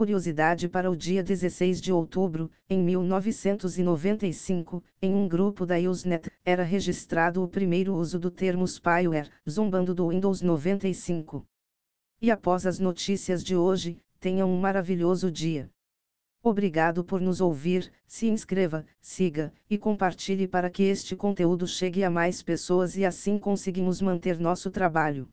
Curiosidade para o dia 16 de outubro, em 1995, em um grupo da Usenet, era registrado o primeiro uso do termo spyware, zombando do Windows 95. E após as notícias de hoje, tenham um maravilhoso dia. Obrigado por nos ouvir, se inscreva, siga e compartilhe para que este conteúdo chegue a mais pessoas e assim conseguimos manter nosso trabalho.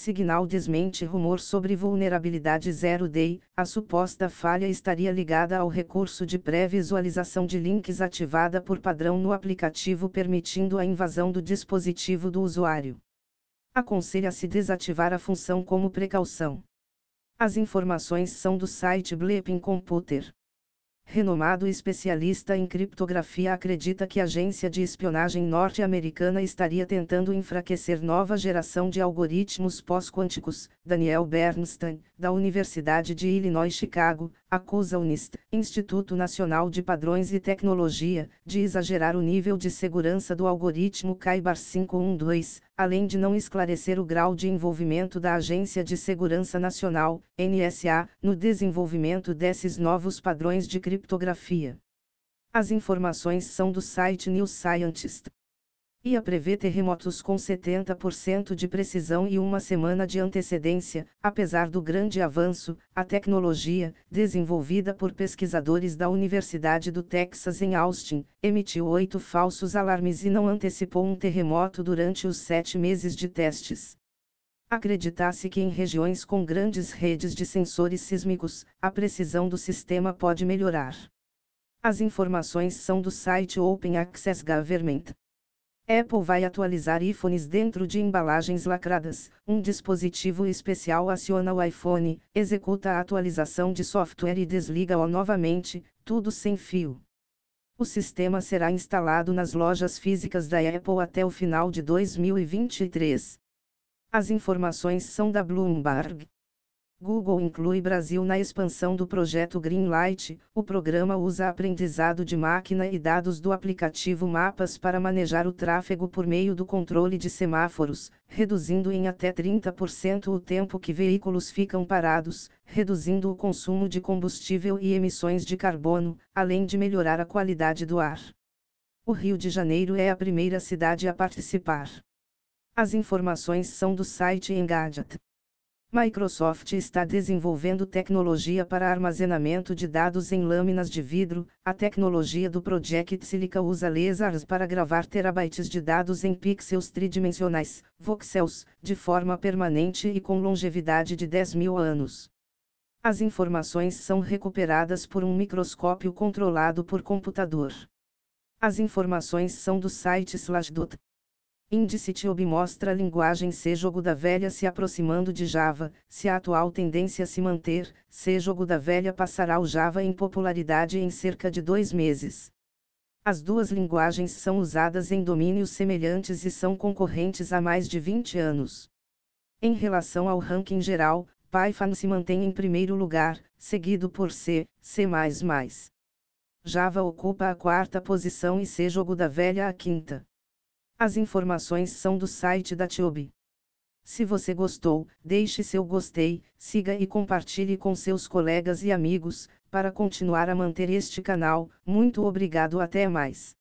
Signal desmente rumor sobre vulnerabilidade Zero Day. A suposta falha estaria ligada ao recurso de pré-visualização de links ativada por padrão no aplicativo, permitindo a invasão do dispositivo do usuário. Aconselha-se desativar a função como precaução. As informações são do site Bleeping Computer. Renomado especialista em criptografia acredita que a agência de espionagem norte-americana estaria tentando enfraquecer nova geração de algoritmos pós-quânticos. Daniel Bernstein, da Universidade de Illinois Chicago, acusa o NIST, Instituto Nacional de Padrões e Tecnologia, de exagerar o nível de segurança do algoritmo Kyber 512, além de não esclarecer o grau de envolvimento da Agência de Segurança Nacional, NSA, no desenvolvimento desses novos padrões de criptografia. As informações são do site New Scientist. IA prevê terremotos com 70% de precisão e uma semana de antecedência, apesar do grande avanço, a tecnologia, desenvolvida por pesquisadores da Universidade do Texas em Austin, emitiu oito falsos alarmes e não antecipou um terremoto durante os sete meses de testes. Acredita-se que em regiões com grandes redes de sensores sísmicos, a precisão do sistema pode melhorar. As informações são do site Open Access Government. Apple vai atualizar iPhones dentro de embalagens lacradas. Um dispositivo especial aciona o iPhone, executa a atualização de software e desliga-o novamente, tudo sem fio. O sistema será instalado nas lojas físicas da Apple até o final de 2023. As informações são da Bloomberg. Google inclui Brasil na expansão do projeto Greenlight. O programa usa aprendizado de máquina e dados do aplicativo Mapas para manejar o tráfego por meio do controle de semáforos, reduzindo em até 30% o tempo que veículos ficam parados, reduzindo o consumo de combustível e emissões de carbono, além de melhorar a qualidade do ar. O Rio de Janeiro é a primeira cidade a participar. As informações são do site Engadget. Microsoft está desenvolvendo tecnologia para armazenamento de dados em lâminas de vidro. A tecnologia do Project Silica usa lasers para gravar terabytes de dados em pixels tridimensionais, voxels, de forma permanente e com longevidade de 10 mil anos. As informações são recuperadas por um microscópio controlado por computador. As informações são do site Slashdot. Índice TIOB mostra a linguagem C jogo da velha se aproximando de Java, se a atual tendência se manter, C jogo da velha passará o Java em popularidade em cerca de dois meses. As duas linguagens são usadas em domínios semelhantes e são concorrentes há mais de 20 anos. Em relação ao ranking geral, Python se mantém em primeiro lugar, seguido por C, C++. Java ocupa a quarta posição e C jogo da velha a quinta. As informações são do site da Tiobi. Se você gostou, deixe seu gostei, siga e compartilhe com seus colegas e amigos, para continuar a manter este canal. Muito obrigado, até mais.